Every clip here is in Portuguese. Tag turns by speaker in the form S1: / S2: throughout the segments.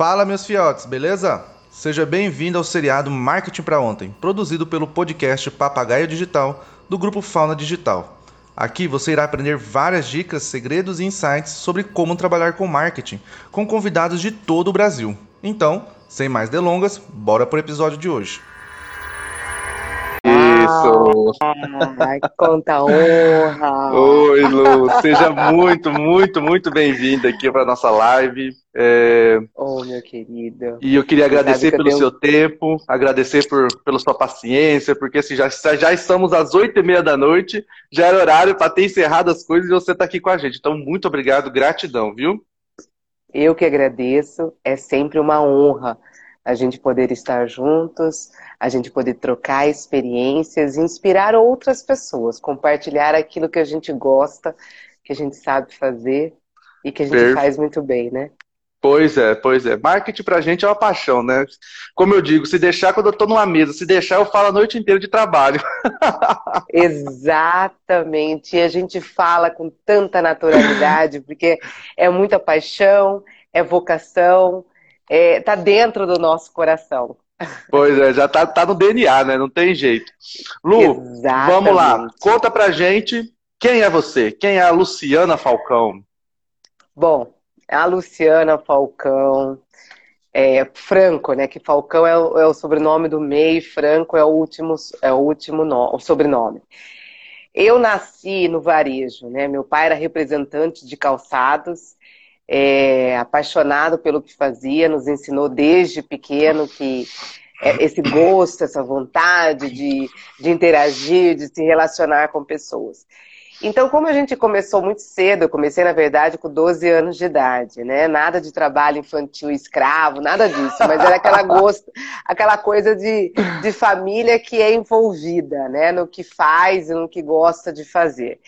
S1: Fala, meus fiotes, beleza? Seja bem-vindo ao seriado Marketing para Ontem, produzido pelo podcast Papagaio Digital do grupo Fauna Digital. Aqui você irá aprender várias dicas, segredos e insights sobre como trabalhar com marketing com convidados de todo o Brasil. Então, sem mais delongas, bora pro episódio de hoje.
S2: Isso! Ai, conta honra!
S1: Oi, Lu! Seja muito, muito, muito bem-vinda aqui para nossa live.
S2: É... Oh, meu querido.
S1: E eu queria agradecer pelo seu tempo, agradecer por, pela sua paciência, porque assim, já, já estamos às oito e meia da noite, já era horário para ter encerrado as coisas e você está aqui com a gente. Então, muito obrigado, gratidão, viu?
S2: Eu que agradeço, é sempre uma honra a gente poder estar juntos, a gente poder trocar experiências, inspirar outras pessoas, compartilhar aquilo que a gente gosta, que a gente sabe fazer e que a gente Perfeito. faz muito bem, né?
S1: Pois é, pois é. Marketing pra gente é uma paixão, né? Como eu digo, se deixar quando eu tô numa mesa, se deixar eu falo a noite inteira de trabalho.
S2: Exatamente. E a gente fala com tanta naturalidade, porque é muita paixão, é vocação, é, tá dentro do nosso coração.
S1: Pois é, já tá, tá no DNA, né? Não tem jeito. Lu, Exatamente. vamos lá. Conta pra gente quem é você? Quem é a Luciana Falcão?
S2: Bom, a Luciana Falcão, é, Franco, né? Que Falcão é o, é o sobrenome do MEI, Franco é o último, é o último no, o sobrenome. Eu nasci no varejo, né? Meu pai era representante de calçados, é, apaixonado pelo que fazia, nos ensinou desde pequeno que é, esse gosto, essa vontade de, de interagir, de se relacionar com pessoas. Então, como a gente começou muito cedo, eu comecei, na verdade, com 12 anos de idade, né? Nada de trabalho infantil escravo, nada disso, mas era aquela gosto, aquela coisa de, de família que é envolvida, né? No que faz e no que gosta de fazer.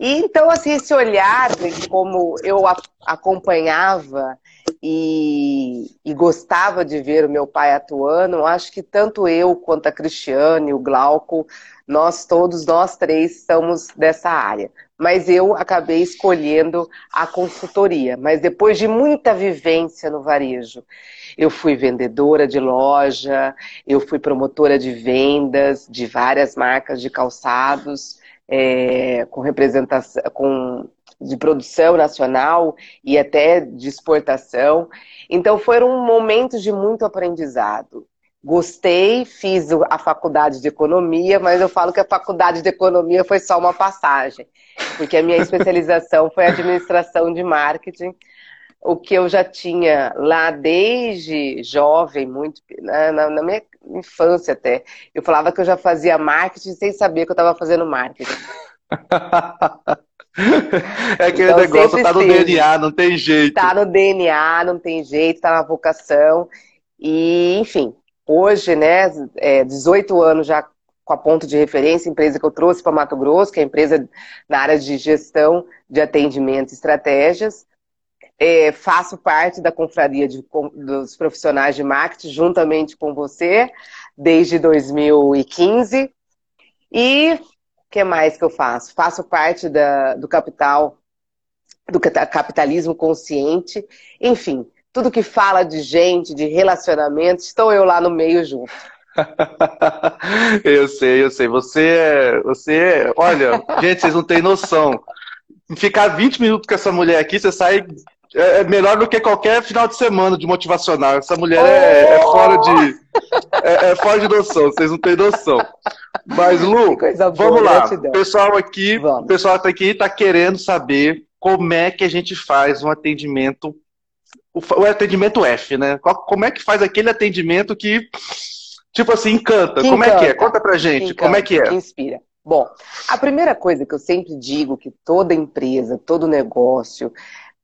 S2: E então, assim, esse olhar, como eu acompanhava e, e, gostava de ver o meu pai atuando, acho que tanto eu quanto a Cristiane, o Glauco, nós todos, nós três, somos dessa área. Mas eu acabei escolhendo a consultoria. Mas depois de muita vivência no varejo, eu fui vendedora de loja, eu fui promotora de vendas de várias marcas de calçados, é, com representação, com de produção nacional e até de exportação. Então foram momentos de muito aprendizado. Gostei, fiz a faculdade de economia, mas eu falo que a faculdade de economia foi só uma passagem, porque a minha especialização foi administração de marketing, o que eu já tinha lá desde jovem, muito né, na, na minha infância até. Eu falava que eu já fazia marketing sem saber que eu estava fazendo marketing.
S1: É aquele então, negócio, tá no DNA, não tem jeito.
S2: Tá no DNA, não tem jeito, tá na vocação. E, enfim, Hoje, né, é, 18 anos já com a ponto de referência, empresa que eu trouxe para Mato Grosso, que é a empresa na área de gestão de atendimento e estratégias. É, faço parte da confraria de, dos profissionais de marketing, juntamente com você, desde 2015. E o que mais que eu faço? Faço parte da, do capital, do capitalismo consciente. Enfim, tudo que fala de gente, de relacionamento, estou eu lá no meio junto.
S1: eu sei, eu sei. Você é. Você é, Olha, gente, vocês não têm noção. Ficar 20 minutos com essa mulher aqui, você sai. É, é melhor do que qualquer final de semana de motivacional. Essa mulher é, é fora de. É, é, fora de noção, vocês não têm noção. Mas, Lu, boa, vamos lá. O pessoal aqui, vamos. pessoal tá aqui está querendo saber como é que a gente faz um atendimento o, o atendimento F, né? como é que faz aquele atendimento que, tipo assim, encanta? Que como encanta. é que é? Conta pra gente, encanta, como é que é?
S2: Que inspira. Bom, a primeira coisa que eu sempre digo que toda empresa, todo negócio,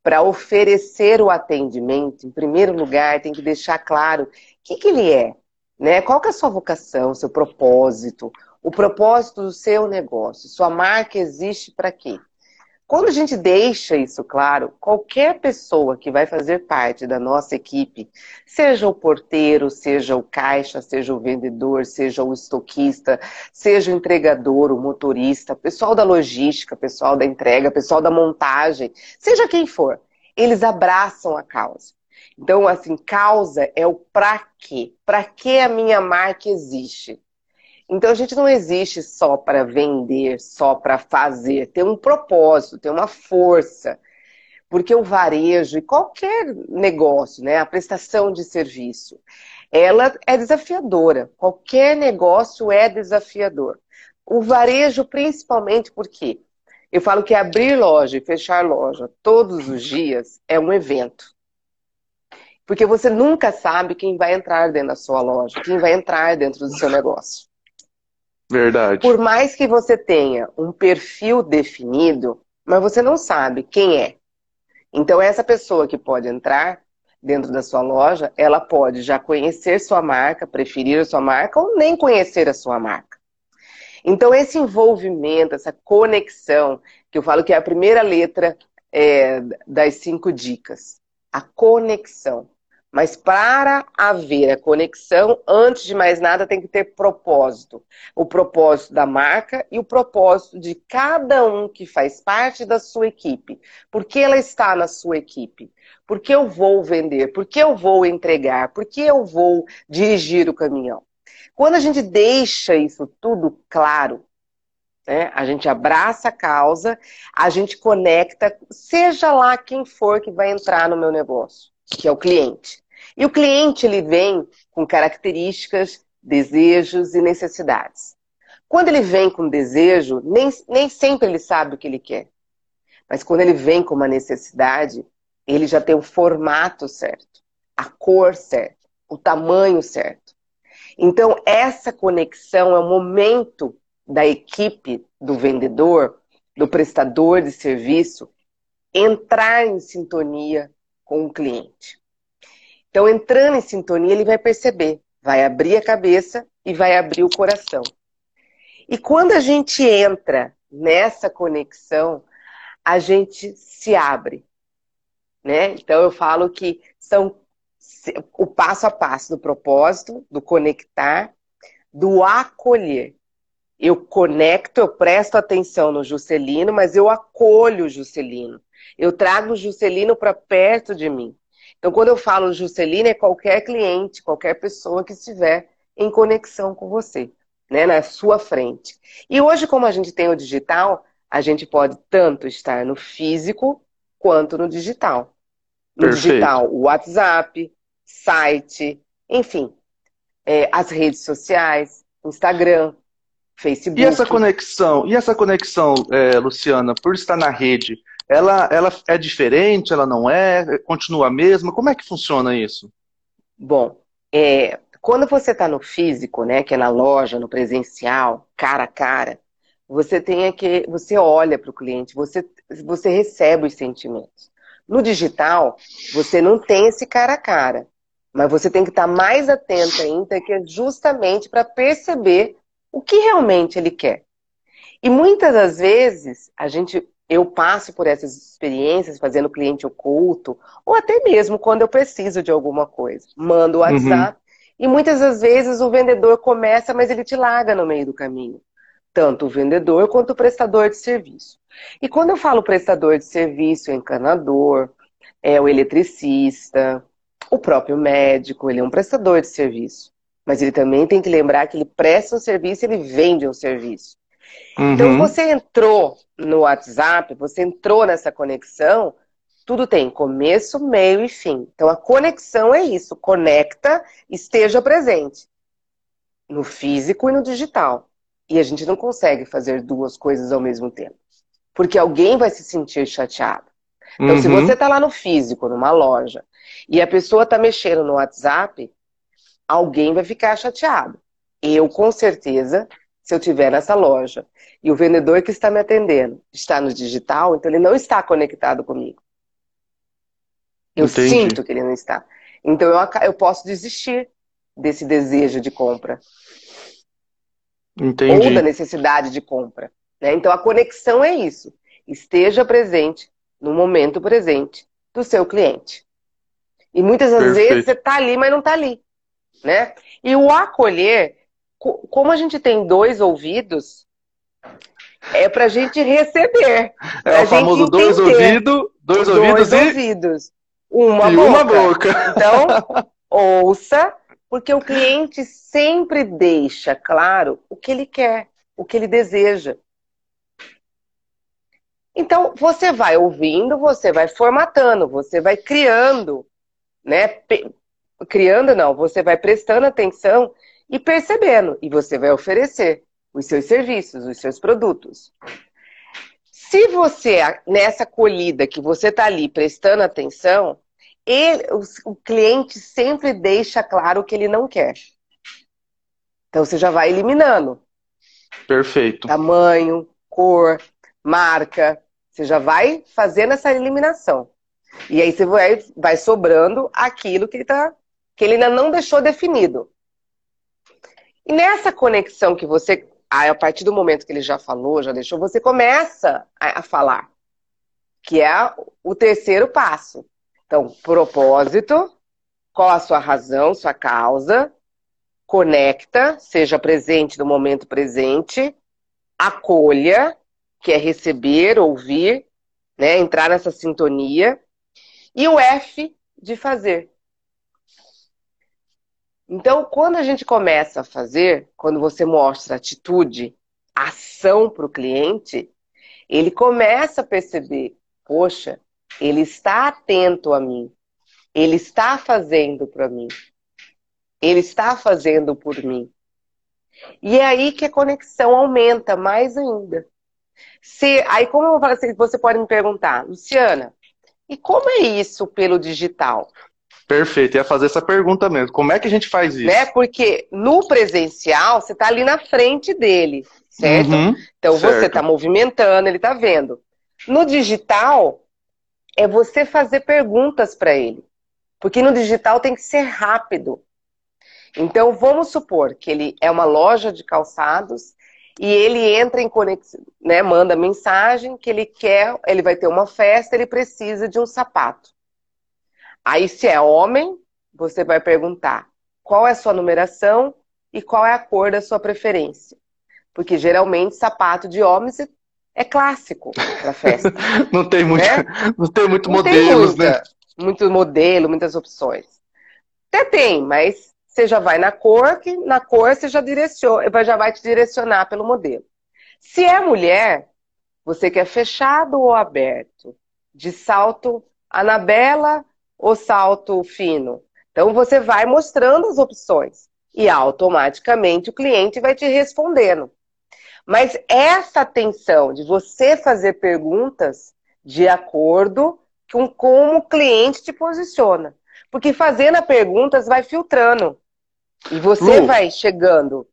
S2: para oferecer o atendimento, em primeiro lugar, tem que deixar claro o que, que ele é, né? Qual que é a sua vocação, seu propósito, o propósito do seu negócio. Sua marca existe para quê? Quando a gente deixa isso claro, qualquer pessoa que vai fazer parte da nossa equipe, seja o porteiro, seja o caixa, seja o vendedor, seja o estoquista, seja o entregador, o motorista, pessoal da logística, pessoal da entrega, pessoal da montagem, seja quem for, eles abraçam a causa. Então, assim, causa é o para quê? Para que a minha marca existe? Então, a gente não existe só para vender, só para fazer. Tem um propósito, tem uma força. Porque o varejo e qualquer negócio, né, a prestação de serviço, ela é desafiadora. Qualquer negócio é desafiador. O varejo, principalmente porque eu falo que abrir loja e fechar loja todos os dias é um evento. Porque você nunca sabe quem vai entrar dentro da sua loja, quem vai entrar dentro do seu negócio.
S1: Verdade.
S2: Por mais que você tenha um perfil definido, mas você não sabe quem é. Então, essa pessoa que pode entrar dentro da sua loja, ela pode já conhecer sua marca, preferir a sua marca ou nem conhecer a sua marca. Então, esse envolvimento, essa conexão, que eu falo que é a primeira letra é, das cinco dicas, a conexão. Mas para haver a conexão, antes de mais nada, tem que ter propósito. O propósito da marca e o propósito de cada um que faz parte da sua equipe. Por que ela está na sua equipe? Por que eu vou vender? Por que eu vou entregar? Por que eu vou dirigir o caminhão? Quando a gente deixa isso tudo claro, né, a gente abraça a causa, a gente conecta, seja lá quem for que vai entrar no meu negócio, que é o cliente. E o cliente ele vem com características, desejos e necessidades. Quando ele vem com desejo, nem, nem sempre ele sabe o que ele quer. Mas quando ele vem com uma necessidade, ele já tem o formato certo, a cor certa, o tamanho certo. Então, essa conexão é o momento da equipe do vendedor, do prestador de serviço, entrar em sintonia com o cliente. Então, entrando em sintonia, ele vai perceber, vai abrir a cabeça e vai abrir o coração. E quando a gente entra nessa conexão, a gente se abre. Né? Então, eu falo que são o passo a passo do propósito, do conectar, do acolher. Eu conecto, eu presto atenção no Juscelino, mas eu acolho o Juscelino. Eu trago o Juscelino para perto de mim. Então, quando eu falo Juscelina, é qualquer cliente, qualquer pessoa que estiver em conexão com você, né, na sua frente. E hoje, como a gente tem o digital, a gente pode tanto estar no físico quanto no digital. No Perfeito. digital, o WhatsApp, site, enfim, é, as redes sociais, Instagram, Facebook.
S1: E essa conexão, e essa conexão, é, Luciana, por estar na rede, ela, ela é diferente, ela não é, continua a mesma? Como é que funciona isso?
S2: Bom, é, quando você está no físico, né, que é na loja, no presencial, cara a cara, você tem que, você olha para o cliente, você, você recebe os sentimentos. No digital, você não tem esse cara a cara, mas você tem que estar tá mais atento ainda, que é justamente para perceber o que realmente ele quer. E muitas das vezes a gente eu passo por essas experiências fazendo cliente oculto, ou até mesmo quando eu preciso de alguma coisa. Mando o uhum. WhatsApp uhum. e muitas das vezes o vendedor começa, mas ele te larga no meio do caminho. Tanto o vendedor quanto o prestador de serviço. E quando eu falo prestador de serviço, o encanador, é o eletricista, o próprio médico, ele é um prestador de serviço. Mas ele também tem que lembrar que ele presta um serviço e ele vende um serviço. Então, uhum. Então, você entrou no WhatsApp, você entrou nessa conexão, tudo tem começo, meio e fim. Então, a conexão é isso: conecta, esteja presente. No físico e no digital. E a gente não consegue fazer duas coisas ao mesmo tempo. Porque alguém vai se sentir chateado. Então, uhum. se você está lá no físico, numa loja, e a pessoa está mexendo no WhatsApp, alguém vai ficar chateado. Eu, com certeza, se eu estiver nessa loja e o vendedor que está me atendendo está no digital, então ele não está conectado comigo. Eu Entendi. sinto que ele não está. Então eu, eu posso desistir desse desejo de compra.
S1: Entendi.
S2: Ou da necessidade de compra. Né? Então a conexão é isso. Esteja presente no momento presente do seu cliente. E muitas das Perfeito. vezes você está ali, mas não está ali. Né? E o acolher como a gente tem dois ouvidos, é pra gente receber.
S1: É o famoso dois ouvidos, dois, dois ouvidos,
S2: ouvidos. uma, boca. uma boca. Então, ouça, porque o cliente sempre deixa claro o que ele quer, o que ele deseja. Então, você vai ouvindo, você vai formatando, você vai criando, né? Criando não, você vai prestando atenção e percebendo, e você vai oferecer os seus serviços, os seus produtos. Se você, nessa acolhida que você está ali prestando atenção, ele, o, o cliente sempre deixa claro o que ele não quer. Então você já vai eliminando.
S1: Perfeito.
S2: Tamanho, cor, marca. Você já vai fazendo essa eliminação. E aí você vai, vai sobrando aquilo que ele, tá, que ele ainda não deixou definido. E nessa conexão que você a partir do momento que ele já falou, já deixou, você começa a, a falar, que é o terceiro passo. Então, propósito, qual a sua razão, sua causa, conecta, seja presente no momento presente, acolha, que é receber, ouvir, né, entrar nessa sintonia, e o F de fazer, então, quando a gente começa a fazer, quando você mostra atitude, ação para o cliente, ele começa a perceber: poxa, ele está atento a mim, ele está fazendo para mim, ele está fazendo por mim. E é aí que a conexão aumenta mais ainda. Se, aí, como eu falo assim, você pode me perguntar, Luciana, e como é isso pelo digital?
S1: Perfeito, ia fazer essa pergunta mesmo. Como é que a gente faz isso?
S2: Né? Porque no presencial, você está ali na frente dele, certo? Uhum, então certo. você está movimentando, ele está vendo. No digital, é você fazer perguntas para ele. Porque no digital tem que ser rápido. Então vamos supor que ele é uma loja de calçados e ele entra em conexão, né, manda mensagem que ele quer, ele vai ter uma festa, ele precisa de um sapato. Aí, se é homem, você vai perguntar qual é a sua numeração e qual é a cor da sua preferência. Porque geralmente sapato de homens é clássico para festa.
S1: não tem muito, né? não tem muito não modelos, tem muita, né?
S2: Muito modelo, muitas opções. Até tem, mas você já vai na cor, que na cor você já direciona, já vai te direcionar pelo modelo. Se é mulher, você quer fechado ou aberto? De salto Anabela o salto fino. Então você vai mostrando as opções e automaticamente o cliente vai te respondendo. Mas essa atenção de você fazer perguntas de acordo com como o cliente te posiciona. Porque fazendo as perguntas vai filtrando. E você Lu, vai chegando.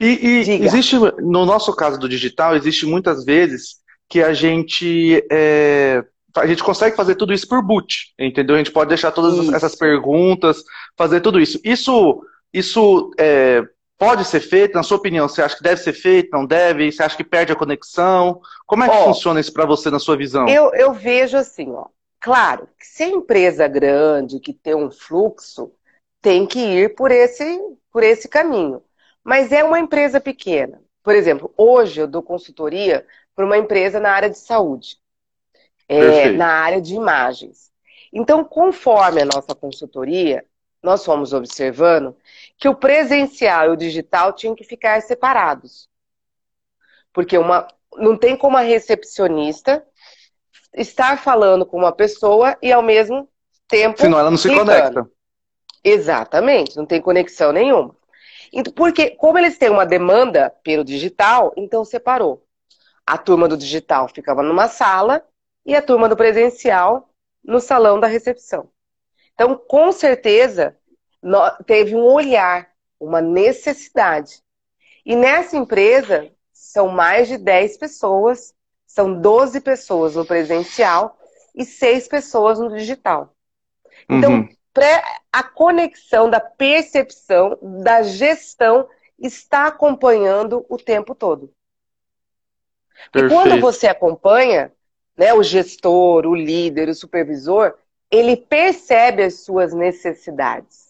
S1: E, e existe, no nosso caso do digital, existe muitas vezes que a gente é, a gente consegue fazer tudo isso por boot, entendeu? A gente pode deixar todas isso. essas perguntas, fazer tudo isso. Isso, isso é, pode ser feito, na sua opinião, você acha que deve ser feito, não deve? Você acha que perde a conexão? Como é que ó, funciona isso para você na sua visão?
S2: Eu, eu vejo assim, ó. Claro, que se é empresa grande, que tem um fluxo, tem que ir por esse, por esse caminho. Mas é uma empresa pequena. Por exemplo, hoje eu dou consultoria para uma empresa na área de saúde é, na área de imagens. Então, conforme a nossa consultoria, nós fomos observando que o presencial e o digital tinham que ficar separados. Porque uma, não tem como a recepcionista estar falando com uma pessoa e ao mesmo tempo.
S1: Senão ela não se conecta.
S2: Exatamente, não tem conexão nenhuma. Porque, como eles têm uma demanda pelo digital, então separou. A turma do digital ficava numa sala e a turma do presencial no salão da recepção. Então, com certeza, teve um olhar, uma necessidade. E nessa empresa, são mais de 10 pessoas, são 12 pessoas no presencial e 6 pessoas no digital. Então, uhum. a conexão da percepção, da gestão, está acompanhando o tempo todo. Perfeito. E quando você acompanha, né, o gestor, o líder, o supervisor, ele percebe as suas necessidades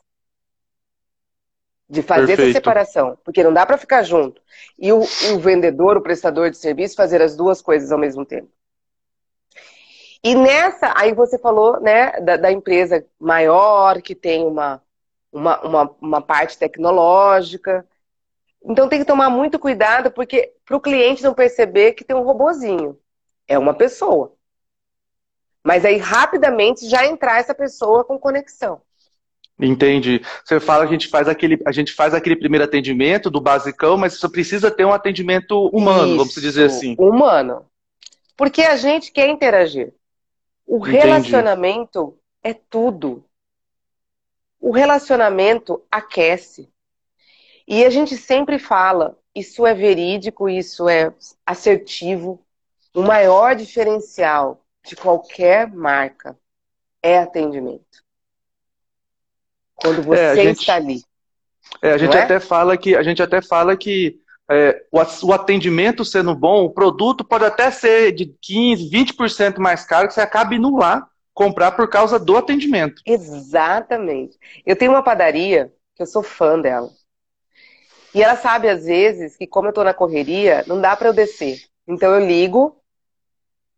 S2: de fazer Perfeito. essa separação, porque não dá para ficar junto. E o, o vendedor, o prestador de serviço, fazer as duas coisas ao mesmo tempo. E nessa, aí você falou, né, da, da empresa maior, que tem uma, uma, uma, uma parte tecnológica. Então tem que tomar muito cuidado, porque para o cliente não perceber que tem um robozinho. É uma pessoa. Mas aí rapidamente já entrar essa pessoa com conexão.
S1: Entendi. Você fala que a gente faz aquele, a gente faz aquele primeiro atendimento do basicão, mas só precisa ter um atendimento humano, Isso, vamos dizer assim.
S2: Humano. Porque a gente quer interagir. O Entendi. relacionamento é tudo. O relacionamento aquece. E a gente sempre fala, isso é verídico, isso é assertivo. O maior diferencial de qualquer marca é atendimento. Quando você é, gente, está ali.
S1: É, a gente é? até fala que a gente até fala que é, o, atendimento sendo bom, o produto pode até ser de 15, 20% mais caro, que você acaba indo lá comprar por causa do atendimento.
S2: Exatamente. Eu tenho uma padaria que eu sou fã dela. E ela sabe, às vezes, que como eu estou na correria, não dá para eu descer. Então eu ligo,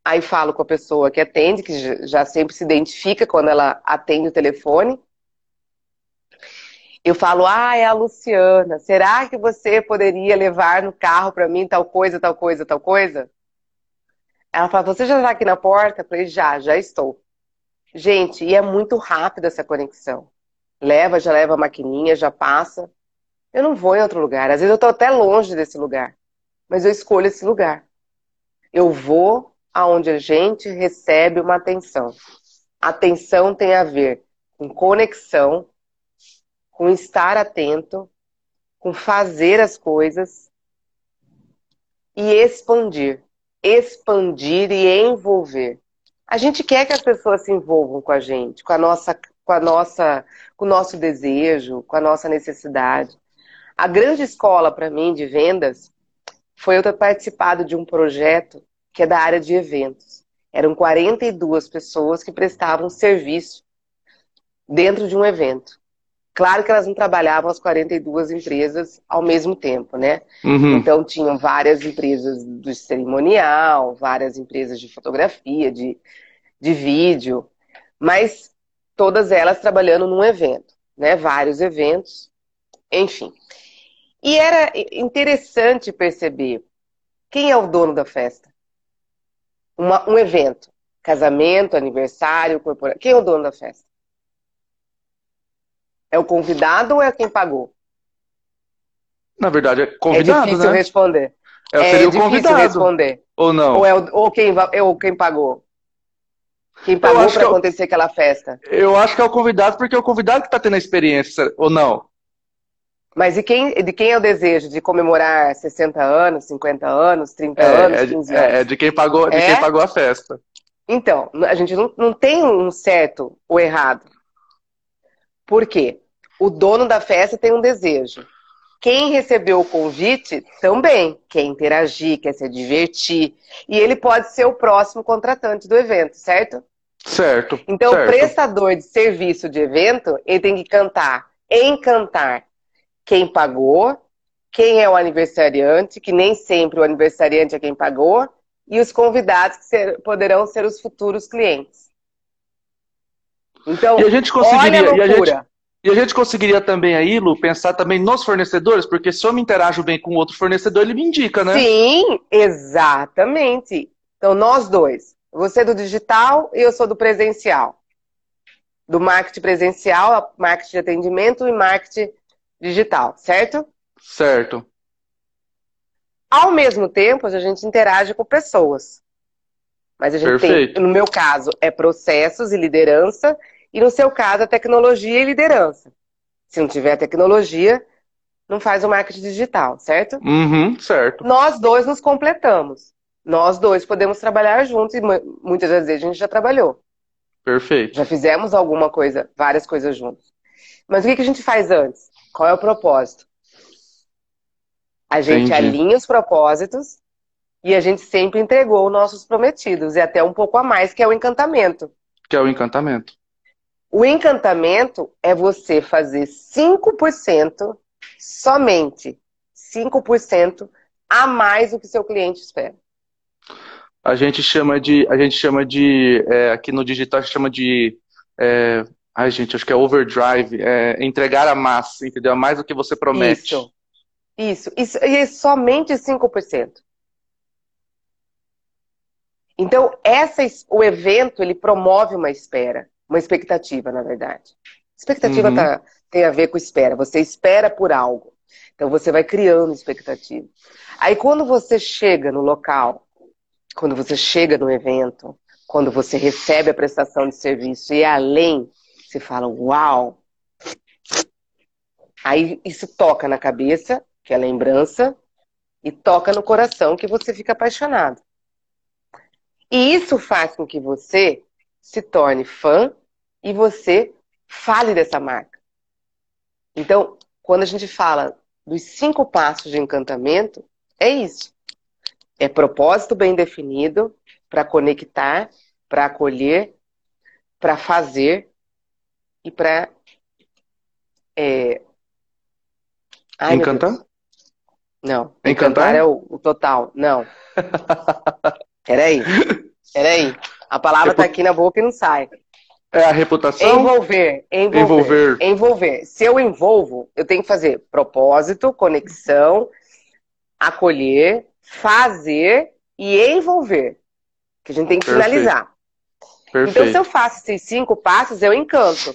S2: aí falo com a pessoa que atende, que já sempre se identifica quando ela atende o telefone. Eu falo, ah, é a Luciana. Será que você poderia levar no carro para mim tal coisa, tal coisa, tal coisa? Ela fala, você já está aqui na porta? Eu falei, já, já estou. Gente, e é muito rápido essa conexão. Leva, já leva a maquininha, já passa. Eu não vou em outro lugar. Às vezes eu estou até longe desse lugar. Mas eu escolho esse lugar. Eu vou aonde a gente recebe uma atenção. Atenção tem a ver com conexão, com estar atento, com fazer as coisas e expandir. Expandir e envolver. A gente quer que as pessoas se envolvam com a gente, com a nossa, com a nossa, com o nosso desejo, com a nossa necessidade. A grande escola para mim de vendas foi eu ter participado de um projeto que é da área de eventos. Eram 42 pessoas que prestavam serviço dentro de um evento. Claro que elas não trabalhavam as 42 empresas ao mesmo tempo, né? Uhum. Então tinham várias empresas do cerimonial, várias empresas de fotografia, de, de vídeo, mas todas elas trabalhando num evento, né? Vários eventos, enfim. E era interessante perceber quem é o dono da festa. Uma, um evento, casamento, aniversário, corporativo. Quem é o dono da festa? É o convidado ou é quem pagou?
S1: Na verdade, é convidado,
S2: É difícil
S1: né?
S2: responder.
S1: É, seria é o convidado.
S2: responder.
S1: Ou não?
S2: Ou, é o, ou, quem, ou quem pagou? Quem pagou para é acontecer aquela festa?
S1: Eu acho que é o convidado, porque é o convidado que está tendo a experiência, ou não?
S2: Mas e quem, de quem é o desejo? De comemorar 60 anos, 50 anos, 30
S1: é,
S2: anos,
S1: é,
S2: 15
S1: anos? É, de quem pagou, de quem é? pagou a festa.
S2: Então, a gente não, não tem um certo ou errado. Por quê? O dono da festa tem um desejo. Quem recebeu o convite também quer interagir, quer se divertir. E ele pode ser o próximo contratante do evento, certo?
S1: Certo.
S2: Então,
S1: certo.
S2: o prestador de serviço de evento, ele tem que cantar, encantar quem pagou, quem é o aniversariante, que nem sempre o aniversariante é quem pagou, e os convidados que ser, poderão ser os futuros clientes. Então,
S1: e a gente conseguiria, olha a, e a gente, e a gente conseguiria também aí, Lu, pensar também nos fornecedores, porque se eu me interajo bem com outro fornecedor, ele me indica, né?
S2: Sim, exatamente. Então, nós dois. Você é do digital e eu sou do presencial. Do marketing presencial, marketing de atendimento e marketing digital, certo?
S1: Certo.
S2: Ao mesmo tempo, a gente interage com pessoas. Mas a gente Perfeito. tem, no meu caso, é processos e liderança, e no seu caso, é tecnologia e liderança. Se não tiver tecnologia, não faz o marketing digital, certo?
S1: Uhum, certo.
S2: Nós dois nos completamos. Nós dois podemos trabalhar juntos e muitas das vezes a gente já trabalhou.
S1: Perfeito.
S2: Já fizemos alguma coisa, várias coisas juntos. Mas o que a gente faz antes? Qual é o propósito? A gente Entendi. alinha os propósitos e a gente sempre entregou os nossos prometidos, e até um pouco a mais, que é o encantamento.
S1: Que é o encantamento.
S2: O encantamento é você fazer 5%, somente 5% a mais do que seu cliente espera.
S1: A gente chama de, a gente chama de, é, aqui no digital a gente chama de, é, ai gente, acho que é overdrive, é, entregar a massa, entendeu? Mais do que você promete.
S2: Isso, isso, isso e é somente 5%. Então, essa, o evento, ele promove uma espera, uma expectativa, na verdade. Expectativa uhum. tá, tem a ver com espera. Você espera por algo. Então, você vai criando expectativa. Aí, quando você chega no local, quando você chega no evento, quando você recebe a prestação de serviço e além, você fala, uau! Aí, isso toca na cabeça, que é lembrança, e toca no coração, que você fica apaixonado. E isso faz com que você se torne fã e você fale dessa marca. Então, quando a gente fala dos cinco passos de encantamento, é isso. É propósito bem definido para conectar, para acolher, para fazer e para. É...
S1: Encantar?
S2: Não. Encantar, encantar é o, o total. Não. Peraí. Peraí. A palavra está aqui na boca e não sai.
S1: É a reputação?
S2: Envolver, envolver, envolver. Envolver. Se eu envolvo, eu tenho que fazer propósito, conexão, acolher, fazer e envolver. Que a gente tem que Perfeito. finalizar. Perfeito. Então, se eu faço esses cinco passos, eu encanto.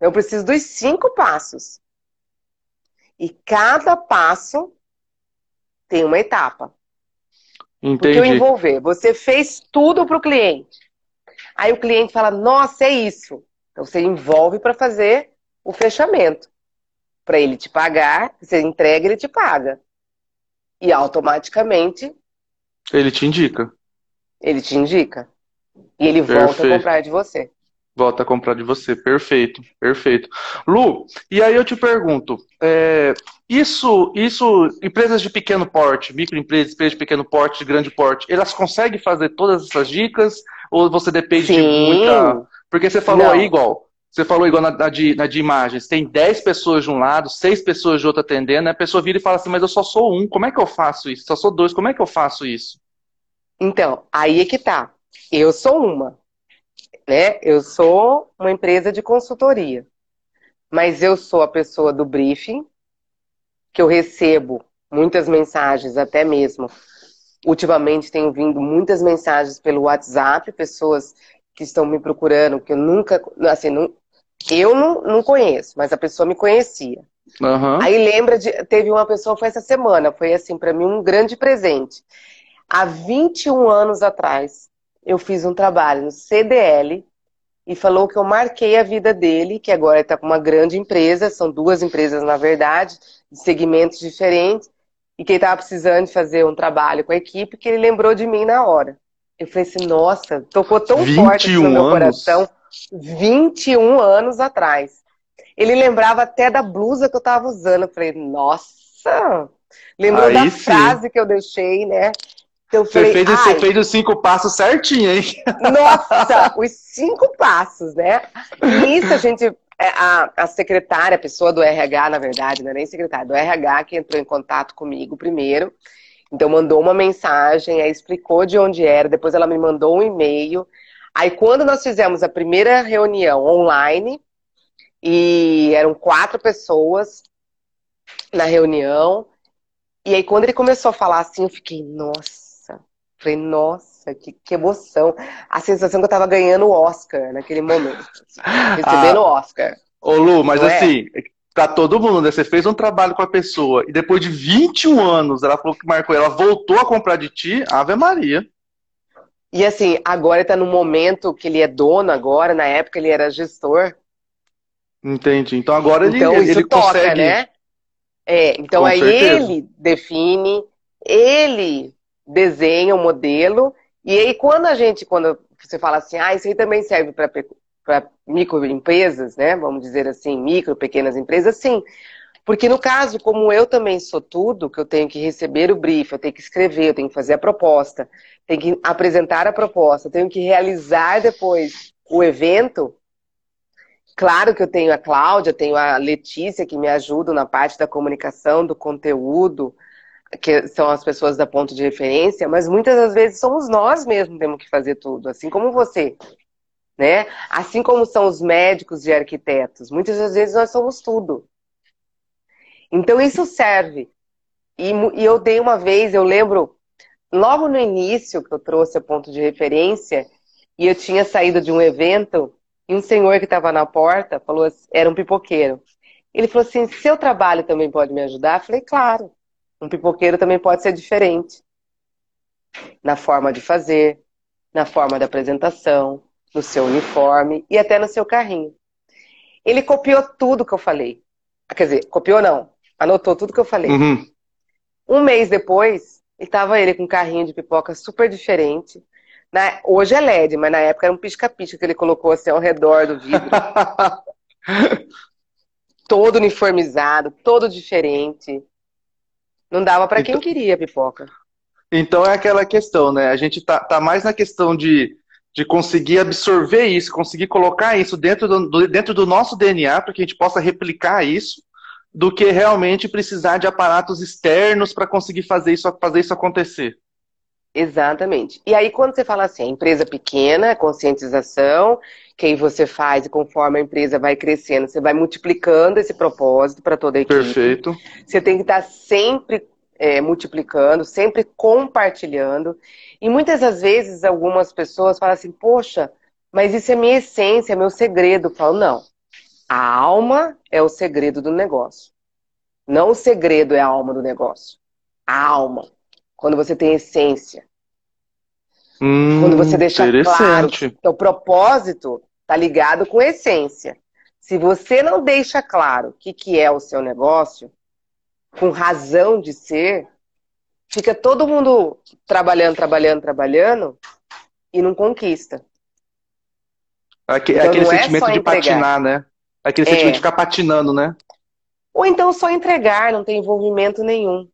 S2: Eu preciso dos cinco passos. E cada passo tem uma etapa. Entendi. Porque o envolver, você fez tudo para o cliente. Aí o cliente fala, nossa, é isso. Então você envolve para fazer o fechamento. Para ele te pagar, você entrega, ele te paga. E automaticamente.
S1: Ele te indica.
S2: Ele te indica. E ele Perfeito. volta a comprar de você.
S1: Volta a comprar de você. Perfeito, perfeito. Lu, e aí eu te pergunto, é, isso, isso, empresas de pequeno porte, microempresas, empresas de pequeno porte, de grande porte, elas conseguem fazer todas essas dicas? Ou você depende Sim. de muita. Porque você falou Não. aí igual. Você falou igual na, na, de, na de imagens, tem 10 pessoas de um lado, 6 pessoas de outro atendendo, a pessoa vira e fala assim, mas eu só sou um, como é que eu faço isso? Só sou dois, como é que eu faço isso?
S2: Então, aí é que tá. Eu sou uma né? Eu sou uma empresa de consultoria, mas eu sou a pessoa do briefing, que eu recebo muitas mensagens, até mesmo. Ultimamente tenho vindo muitas mensagens pelo WhatsApp, pessoas que estão me procurando, que eu nunca, assim, não, eu não, não conheço, mas a pessoa me conhecia. Uhum. Aí lembra de, teve uma pessoa, foi essa semana, foi assim, para mim um grande presente. Há 21 anos atrás, eu fiz um trabalho no CDL e falou que eu marquei a vida dele, que agora está com uma grande empresa, são duas empresas na verdade, de segmentos diferentes, e que ele estava precisando de fazer um trabalho com a equipe, que ele lembrou de mim na hora. Eu falei assim, nossa, tocou tão forte no meu anos. coração, 21 anos atrás. Ele lembrava até da blusa que eu estava usando. Eu falei, nossa, lembrou Aí da sim. frase que eu deixei, né?
S1: Então, você, falei, fez, você fez os cinco passos certinho, hein?
S2: Nossa, os cinco passos, né? E isso a gente. É, a, a secretária, a pessoa do RH, na verdade, não é nem secretária, do RH que entrou em contato comigo primeiro. Então, mandou uma mensagem, aí explicou de onde era, depois ela me mandou um e-mail. Aí, quando nós fizemos a primeira reunião online, e eram quatro pessoas na reunião, e aí, quando ele começou a falar assim, eu fiquei, nossa Falei, nossa, que, que emoção. A sensação que eu tava ganhando o Oscar naquele momento. Assim, recebendo o ah, Oscar.
S1: Ô, Lu, mas Não é? assim, é? pra todo mundo, né? Você fez um trabalho com a pessoa e depois de 21 anos, ela falou que marcou, ela voltou a comprar de ti, Ave Maria.
S2: E assim, agora ele tá no momento que ele é dono agora, na época ele era gestor.
S1: Entendi. Então agora
S2: então,
S1: ele, ele
S2: toca, consegue. Né? É, então com aí certeza. ele define, ele desenha o um modelo, e aí quando a gente, quando você fala assim, ah, isso aí também serve para microempresas, né? Vamos dizer assim, micro, pequenas empresas, sim. Porque no caso, como eu também sou tudo, que eu tenho que receber o brief, eu tenho que escrever, eu tenho que fazer a proposta, tenho que apresentar a proposta, tenho que realizar depois o evento. Claro que eu tenho a Cláudia, tenho a Letícia que me ajudam na parte da comunicação, do conteúdo, que são as pessoas da ponto de referência, mas muitas das vezes somos nós mesmos que temos que fazer tudo, assim como você. Né? Assim como são os médicos e arquitetos, muitas das vezes nós somos tudo. Então isso serve. E, e eu dei uma vez, eu lembro, logo no início que eu trouxe a ponto de referência, e eu tinha saído de um evento, e um senhor que estava na porta falou, era um pipoqueiro. Ele falou assim: seu trabalho também pode me ajudar? Eu falei, claro. Um pipoqueiro também pode ser diferente. Na forma de fazer, na forma da apresentação, no seu uniforme e até no seu carrinho. Ele copiou tudo que eu falei. Quer dizer, copiou não. Anotou tudo que eu falei. Uhum. Um mês depois, estava ele com um carrinho de pipoca super diferente. Na, hoje é LED, mas na época era um pisca-pisca que ele colocou assim ao redor do vidro. todo uniformizado, todo diferente. Não dava para quem então, queria pipoca.
S1: Então é aquela questão, né? A gente tá, tá mais na questão de, de conseguir absorver isso, conseguir colocar isso dentro do, dentro do nosso DNA para que a gente possa replicar isso, do que realmente precisar de aparatos externos para conseguir fazer isso, fazer isso acontecer.
S2: Exatamente. E aí, quando você fala assim, empresa pequena, conscientização, que aí você faz e conforme a empresa vai crescendo, você vai multiplicando esse propósito para toda a equipe.
S1: Perfeito.
S2: Você tem que estar sempre é, multiplicando, sempre compartilhando. E muitas das vezes algumas pessoas falam assim, poxa, mas isso é minha essência, é meu segredo. Eu falo, não. A alma é o segredo do negócio. Não o segredo é a alma do negócio. A alma quando você tem essência.
S1: Hum,
S2: quando você deixa claro que o propósito está ligado com essência. Se você não deixa claro o que, que é o seu negócio, com razão de ser, fica todo mundo trabalhando, trabalhando, trabalhando e não conquista.
S1: Aquele, então, aquele é sentimento é de entregar. patinar, né? Aquele é. sentimento de ficar patinando, né?
S2: Ou então só entregar, não tem envolvimento nenhum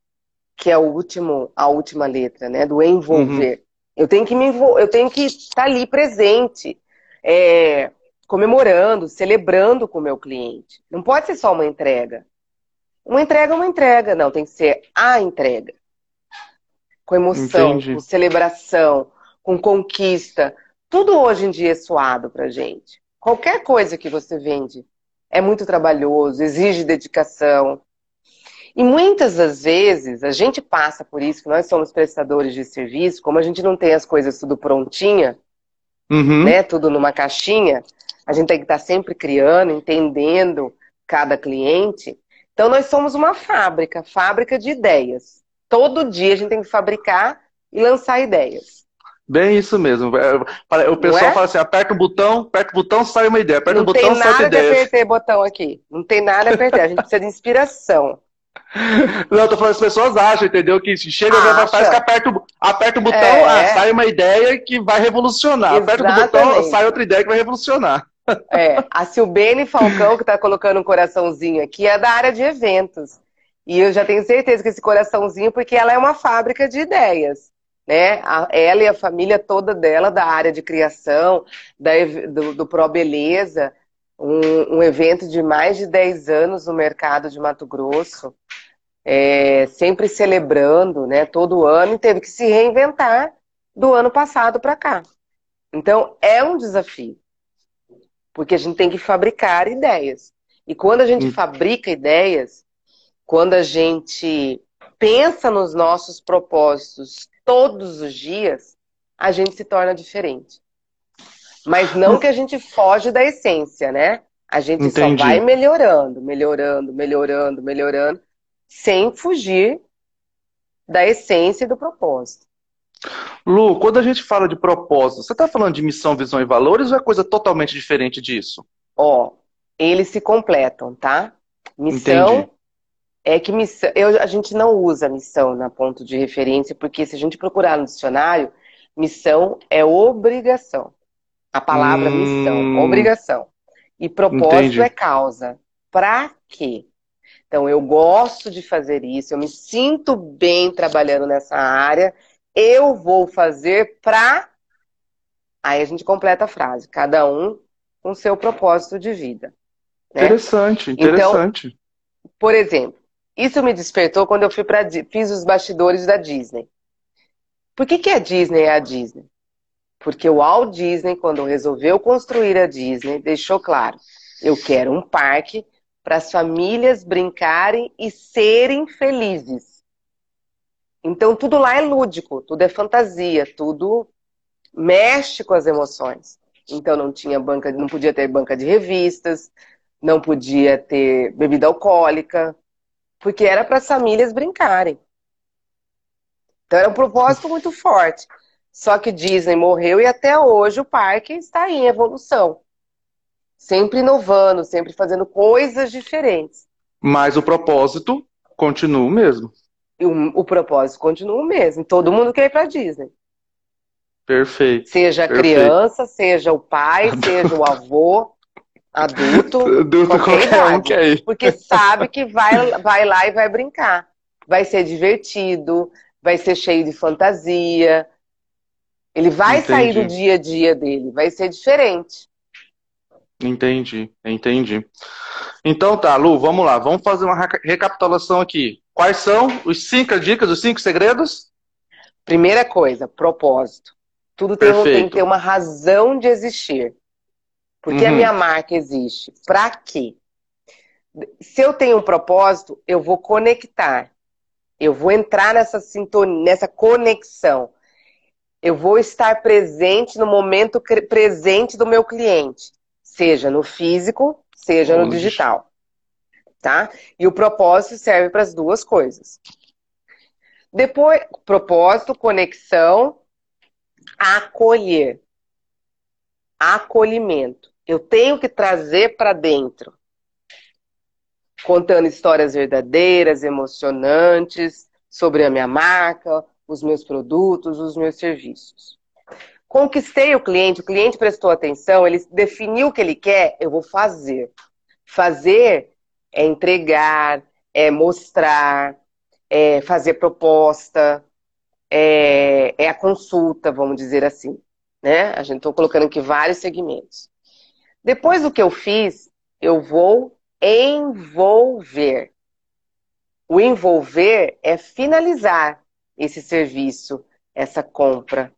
S2: que é o último, a última letra, né? Do envolver. Uhum. Eu tenho que me eu tenho que estar ali presente, é, comemorando, celebrando com o meu cliente. Não pode ser só uma entrega. Uma entrega é uma entrega, não, tem que ser a entrega. Com emoção, Entendi. com celebração, com conquista. Tudo hoje em dia é suado pra gente. Qualquer coisa que você vende é muito trabalhoso, exige dedicação, e muitas das vezes a gente passa por isso, que nós somos prestadores de serviço, como a gente não tem as coisas tudo prontinha, uhum. né, tudo numa caixinha, a gente tem que estar sempre criando, entendendo cada cliente. Então nós somos uma fábrica, fábrica de ideias. Todo dia a gente tem que fabricar e lançar ideias.
S1: Bem isso mesmo. É, o pessoal é? fala assim, aperta o botão, aperta o botão, sai uma ideia. Aperta
S2: não
S1: o botão, sai
S2: uma
S1: ideia.
S2: Não tem nada de apertar botão aqui. Não tem nada a apertar. A gente precisa de inspiração.
S1: Não, tô falando, as pessoas acham, entendeu? Que chega, Acha. faz que aperta, aperta o botão, é. ah, sai uma ideia que vai revolucionar. Exatamente. Aperta o botão, sai outra ideia que vai revolucionar.
S2: É, a Silbene Falcão, que tá colocando um coraçãozinho aqui, é da área de eventos. E eu já tenho certeza que esse coraçãozinho, porque ela é uma fábrica de ideias. Né? A, ela e a família toda dela, da área de criação, da, do, do Pro Beleza, um, um, evento de mais de 10 anos no mercado de Mato Grosso, é, sempre celebrando, né, todo ano, e teve que se reinventar do ano passado para cá. Então, é um desafio, porque a gente tem que fabricar ideias. E quando a gente hum. fabrica ideias, quando a gente pensa nos nossos propósitos todos os dias, a gente se torna diferente. Mas não que a gente foge da essência, né? A gente Entendi. só vai melhorando, melhorando, melhorando, melhorando, sem fugir da essência e do propósito.
S1: Lu, quando a gente fala de propósito, você está falando de missão, visão e valores ou é coisa totalmente diferente disso?
S2: Ó, eles se completam, tá? Missão Entendi. é que missão, eu, a gente não usa missão na ponto de referência, porque se a gente procurar no dicionário, missão é obrigação. A palavra hum... missão, obrigação. E propósito Entendi. é causa. Pra quê? Então, eu gosto de fazer isso, eu me sinto bem trabalhando nessa área, eu vou fazer pra. Aí a gente completa a frase, cada um com seu propósito de vida.
S1: Né? Interessante, então, interessante.
S2: Então, por exemplo, Isso me despertou quando eu fui para fiz os bastidores da Disney. Por que, que a Disney é a Disney? Porque o Walt Disney, quando resolveu construir a Disney, deixou claro: eu quero um parque para as famílias brincarem e serem felizes. Então tudo lá é lúdico, tudo é fantasia, tudo mexe com as emoções. Então não tinha banca, não podia ter banca de revistas, não podia ter bebida alcoólica, porque era para as famílias brincarem. Então era um propósito muito forte. Só que Disney morreu e até hoje o parque está em evolução. Sempre inovando, sempre fazendo coisas diferentes.
S1: Mas o propósito continua o mesmo.
S2: O, o propósito continua o mesmo. Todo mundo quer ir para Disney.
S1: Perfeito.
S2: Seja a
S1: perfeito.
S2: criança, seja o pai, seja o avô, adulto,
S1: adulto
S2: qualquer,
S1: qualquer
S2: idade,
S1: um quer ir.
S2: Porque sabe que vai, vai lá e vai brincar. Vai ser divertido, vai ser cheio de fantasia. Ele vai
S1: Entendi.
S2: sair do dia a dia dele, vai ser diferente.
S1: Entendi, entendi. Então tá, Lu, vamos lá, vamos fazer uma reca- recapitulação aqui. Quais são os cinco dicas, os cinco segredos?
S2: Primeira coisa, propósito. Tudo tem, tem que ter uma razão de existir. Por que a
S1: Uhum.
S2: minha marca existe? Para quê? Se eu tenho um propósito, eu vou conectar. Eu vou entrar nessa sintonia, nessa conexão. Eu vou estar presente no momento presente do meu cliente, seja no físico, seja no digital. Tá? E o propósito serve para as duas coisas. Depois, propósito, conexão, acolher. Acolhimento. Eu tenho que trazer para dentro. Contando histórias verdadeiras, emocionantes sobre a minha marca, os meus produtos, os meus serviços. Conquistei o cliente, o cliente prestou atenção, ele definiu o que ele quer, eu vou fazer. Fazer é entregar, é mostrar, é fazer proposta, é, é a consulta, vamos dizer assim. Né? A gente está colocando aqui vários segmentos. Depois do que eu fiz, eu vou envolver. O envolver é finalizar esse serviço, essa compra,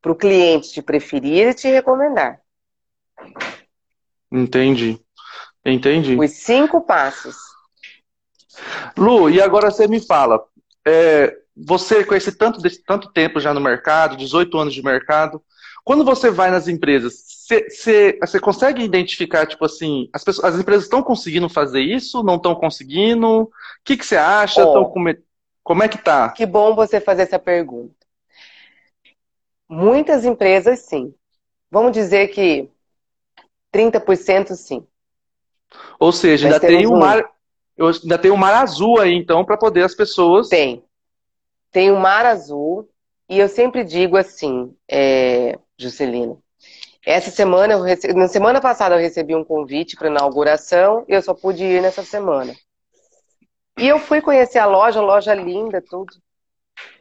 S2: para o cliente te preferir e te recomendar.
S1: Entendi, entendi.
S2: Os cinco passos.
S1: Lu, e agora você me fala, é, você com esse tanto, desse tanto tempo já no mercado, 18 anos de mercado, quando você vai nas empresas, você, consegue identificar, tipo assim, as, pessoas, as empresas estão conseguindo fazer isso, não estão conseguindo? O que, você acha? Tão come- Como é que tá?
S2: Que bom você fazer essa pergunta. Muitas empresas, sim. Vamos dizer que 30% sim.
S1: Ou seja,
S2: Nós
S1: ainda tem um
S2: um.
S1: mar, ainda tem um mar azul aí, então, para poder as pessoas.
S2: Tem. Tem o Mar Azul. E eu sempre digo assim, é, Juscelina. Essa semana, eu rece... na semana passada, eu recebi um convite para inauguração e eu só pude ir nessa semana. E eu fui conhecer a loja, loja linda, tudo.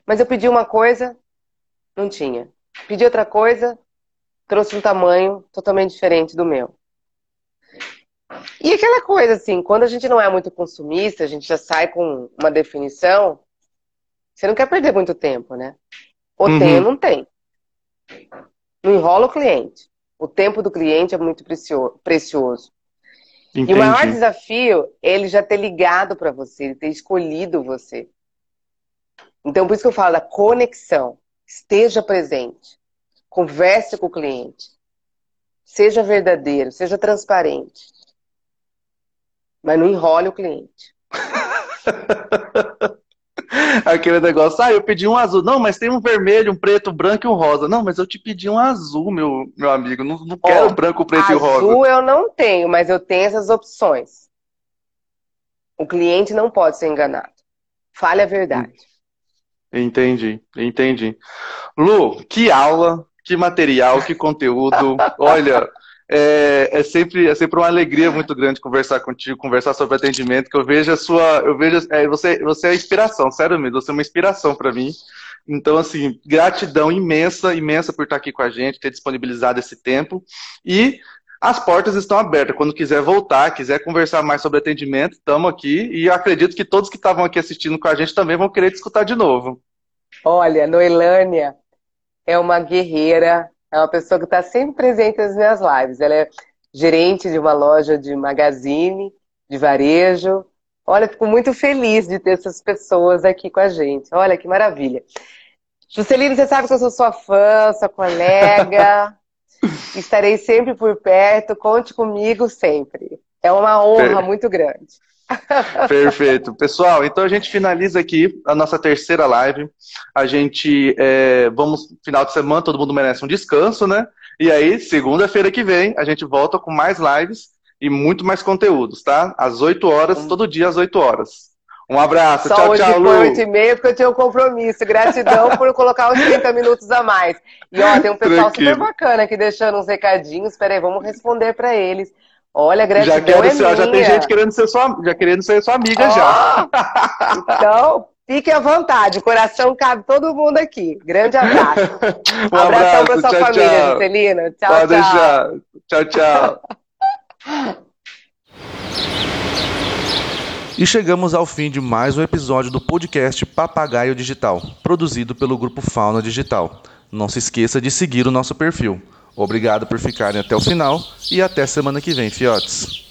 S2: Mas eu pedi uma coisa, não tinha. Pedi outra coisa, trouxe um tamanho totalmente diferente do meu. E aquela coisa assim, quando a gente não é muito consumista, a gente já sai com uma definição, você não quer perder muito tempo, né? Ou
S1: Uhum.
S2: tem ou não tem. Não enrola o cliente. O tempo do cliente é muito precio- precioso. E o maior
S1: Entendi.
S2: desafio é ele já ter ligado para você, ele ter escolhido você. Então, por isso que eu falo da conexão. Esteja presente. Converse com o cliente. Seja verdadeiro, seja transparente. Mas não enrole o cliente.
S1: Aquele negócio, ah, eu pedi um azul. Não, mas tem um vermelho, um preto, um branco e um rosa. Não, mas eu te pedi um azul, meu, meu amigo. Não, não quero
S2: Ó,
S1: branco, preto e rosa.
S2: Azul eu não tenho, mas eu tenho essas opções. O cliente não pode ser enganado. Fale a verdade.
S1: Entendi, entendi. Lu, que aula, que material, que conteúdo. Olha, é, é sempre, é sempre uma alegria muito grande conversar contigo, conversar sobre atendimento, que eu vejo a sua, eu vejo, é, você, você é inspiração, sério mesmo, você é uma inspiração para mim. Então, assim, gratidão imensa, imensa por estar aqui com a gente, ter disponibilizado esse tempo. E as portas estão abertas. Quando quiser voltar, quiser conversar mais sobre atendimento, estamos aqui. E acredito que todos que estavam aqui assistindo com a gente também vão querer te escutar de novo.
S2: Olha, Noelânia é uma guerreira, é uma pessoa que está sempre presente nas minhas lives. Ela é gerente de uma loja de magazine, de varejo. Olha, fico muito feliz de ter essas pessoas aqui com a gente. Olha que maravilha. Juscelino, você sabe que eu sou sua fã, sua colega. Estarei sempre por perto, conte comigo sempre. É uma honra muito grande.
S1: Perfeito. Pessoal, então a gente finaliza aqui a nossa terceira live. A gente, é, vamos, final de semana, todo mundo merece um descanso, né? E aí, segunda-feira que vem, a gente volta com mais lives e muito mais conteúdos, tá? Às 8 horas, todo dia às 8 horas. Um abraço,
S2: Só
S1: tchau,
S2: hoje
S1: tchau,
S2: foi
S1: Lu.
S2: 8 e meia porque eu tinha um compromisso. Gratidão por colocar uns 30 minutos a mais. E ó, tem um pessoal
S1: Tranquilo.
S2: super bacana aqui deixando uns recadinhos. Peraí, vamos responder pra eles. Olha, gratidão
S1: Já, quero
S2: é
S1: ser, já tem gente querendo ser sua, já querendo ser sua amiga
S2: Ó,
S1: já.
S2: Então, fique à vontade. O coração cabe todo mundo aqui. Grande abraço.
S1: Um
S2: Abração
S1: abraço,
S2: pra sua
S1: tchau,
S2: família,
S1: tchau.
S2: Juscelina. Tchau,
S1: Pode
S2: tchau.
S1: deixar. Tchau, tchau.
S3: E chegamos ao fim de mais um episódio do podcast Papagaio Digital, produzido pelo grupo Fauna Digital. Não se esqueça de seguir o nosso perfil. Obrigado por ficarem até o final e até semana que vem, fiotes.